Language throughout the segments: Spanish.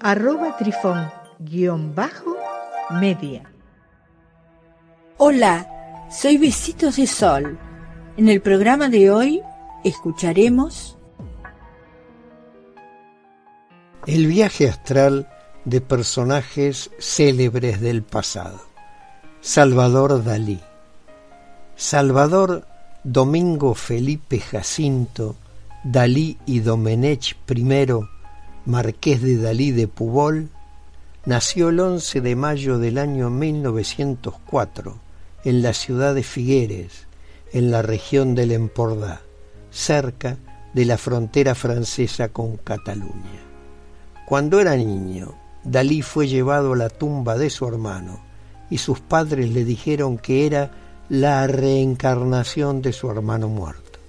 arroba trifón-media. Hola, soy Besitos de Sol. En el programa de hoy escucharemos el viaje astral de personajes célebres del pasado. Salvador Dalí. Salvador Domingo Felipe Jacinto, Dalí y Domenech I, marqués de Dalí de Pubol, nació el 11 de mayo del año 1904 en la ciudad de Figueres, en la región del Empordà, cerca de la frontera francesa con Cataluña. Cuando era niño, Dalí fue llevado a la tumba de su hermano y sus padres le dijeron que era la reencarnación de su hermano muerto,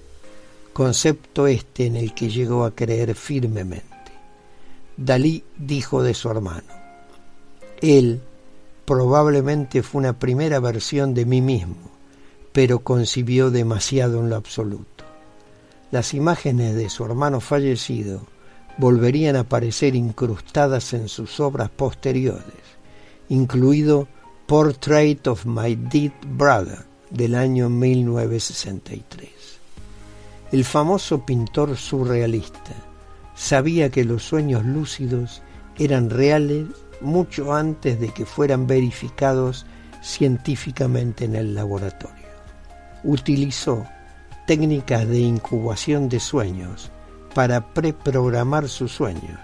concepto este en el que llegó a creer firmemente. Dalí dijo de su hermano, él probablemente fue una primera versión de mí mismo, pero concibió demasiado en lo absoluto. Las imágenes de su hermano fallecido volverían a aparecer incrustadas en sus obras posteriores, incluido Portrait of My Dead Brother del año 1963. El famoso pintor surrealista sabía que los sueños lúcidos eran reales mucho antes de que fueran verificados científicamente en el laboratorio. Utilizó técnicas de incubación de sueños para preprogramar sus sueños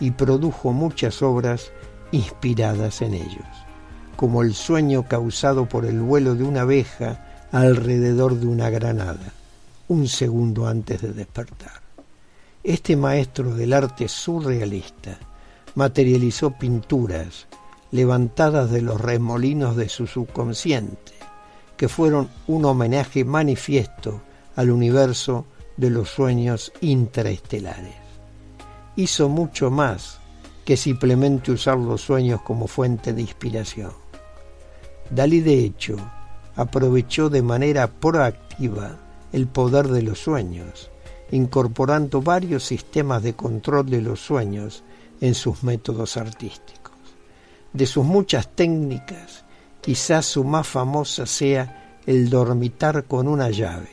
y produjo muchas obras inspiradas en ellos, como el sueño causado por el vuelo de una abeja alrededor de una granada, un segundo antes de despertar. Este maestro del arte surrealista materializó pinturas levantadas de los remolinos de su subconsciente, que fueron un homenaje manifiesto al universo de los sueños intraestelares. Hizo mucho más que simplemente usar los sueños como fuente de inspiración. Dalí, de hecho, aprovechó de manera proactiva el poder de los sueños, incorporando varios sistemas de control de los sueños en sus métodos artísticos. De sus muchas técnicas, quizás su más famosa sea el dormitar con una llave.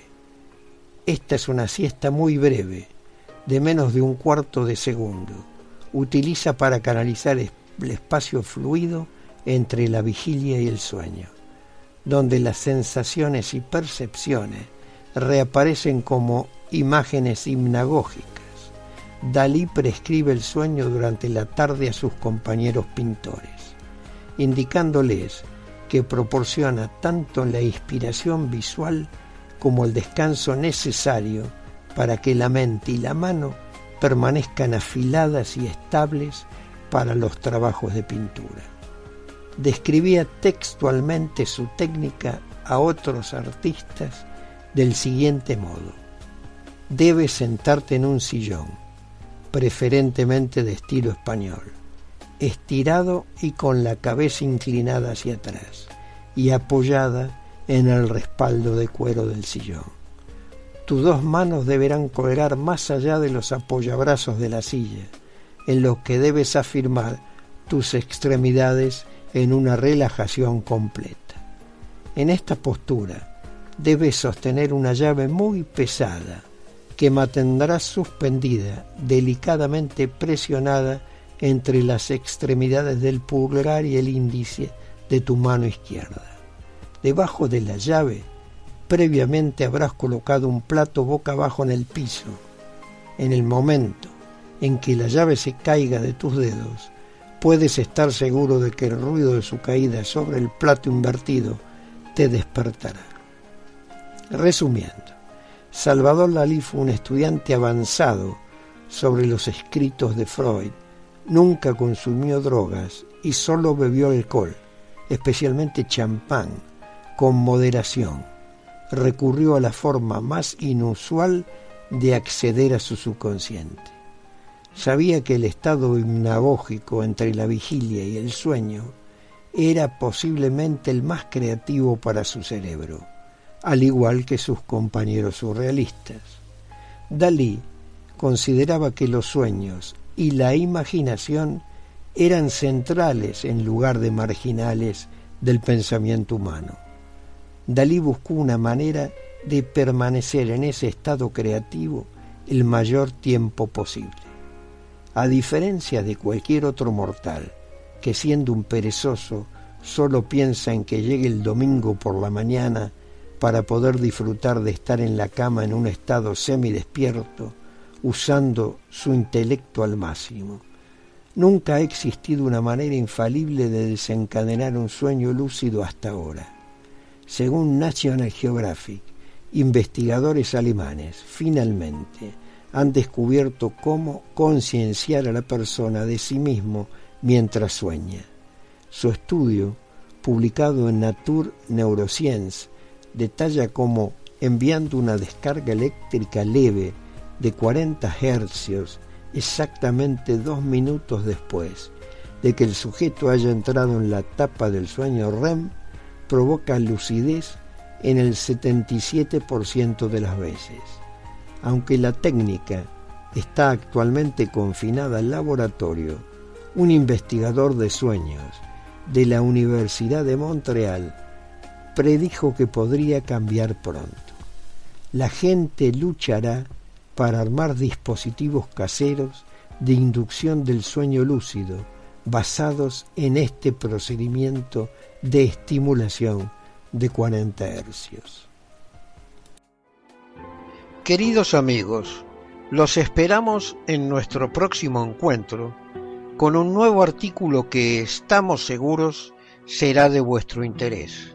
Esta es una siesta muy breve, de menos de un cuarto de segundo. Utiliza para canalizar el espacio fluido entre la vigilia y el sueño, donde las sensaciones y percepciones reaparecen como imágenes hipnagógicas Dalí prescribe el sueño durante la tarde a sus compañeros pintores, indicándoles que proporciona tanto la inspiración visual como el descanso necesario para que la mente y la mano permanezcan afiladas y estables para los trabajos de pintura. Describía textualmente su técnica a otros artistas del siguiente modo. Debes sentarte en un sillón preferentemente de estilo español, estirado y con la cabeza inclinada hacia atrás y apoyada en el respaldo de cuero del sillón. Tus dos manos deberán colgar más allá de los apoyabrazos de la silla, en los que debes afirmar tus extremidades en una relajación completa. En esta postura debes sostener una llave muy pesada que mantendrás suspendida, delicadamente presionada entre las extremidades del pulgar y el índice de tu mano izquierda. Debajo de la llave, previamente habrás colocado un plato boca abajo en el piso. En el momento en que la llave se caiga de tus dedos, puedes estar seguro de que el ruido de su caída sobre el plato invertido te despertará. Resumiendo, Salvador Dalí fue un estudiante avanzado sobre los escritos de Freud, nunca consumió drogas y solo bebió alcohol, especialmente champán, con moderación. Recurrió a la forma más inusual de acceder a su subconsciente. Sabía que el estado hipnagógico entre la vigilia y el sueño era posiblemente el más creativo para su cerebro, al igual que sus compañeros surrealistas. Dalí consideraba que los sueños y la imaginación eran centrales en lugar de marginales del pensamiento humano. Dalí buscó una manera de permanecer en ese estado creativo el mayor tiempo posible. A diferencia de cualquier otro mortal, que siendo un perezoso solo piensa en que llegue el domingo por la mañana para poder disfrutar de estar en la cama en un estado semidespierto, usando su intelecto al máximo. Nunca ha existido una manera infalible de desencadenar un sueño lúcido hasta ahora. Según National Geographic, investigadores alemanes finalmente han descubierto cómo concienciar a la persona de sí mismo mientras sueña. Su estudio, publicado en Nature Neuroscience, detalla cómo enviando una descarga eléctrica leve de 40 hercios exactamente dos minutos después de que el sujeto haya entrado en la etapa del sueño REM, provoca lucidez en el 77% de las veces. Aunque la técnica está actualmente confinada al laboratorio, un investigador de sueños de la Universidad de Montreal predijo que podría cambiar pronto. La gente luchará para armar dispositivos caseros de inducción del sueño lúcido basados en este procedimiento de estimulación de 40 hercios. Queridos amigos, los esperamos en nuestro próximo encuentro con un nuevo artículo que estamos seguros será de vuestro interés.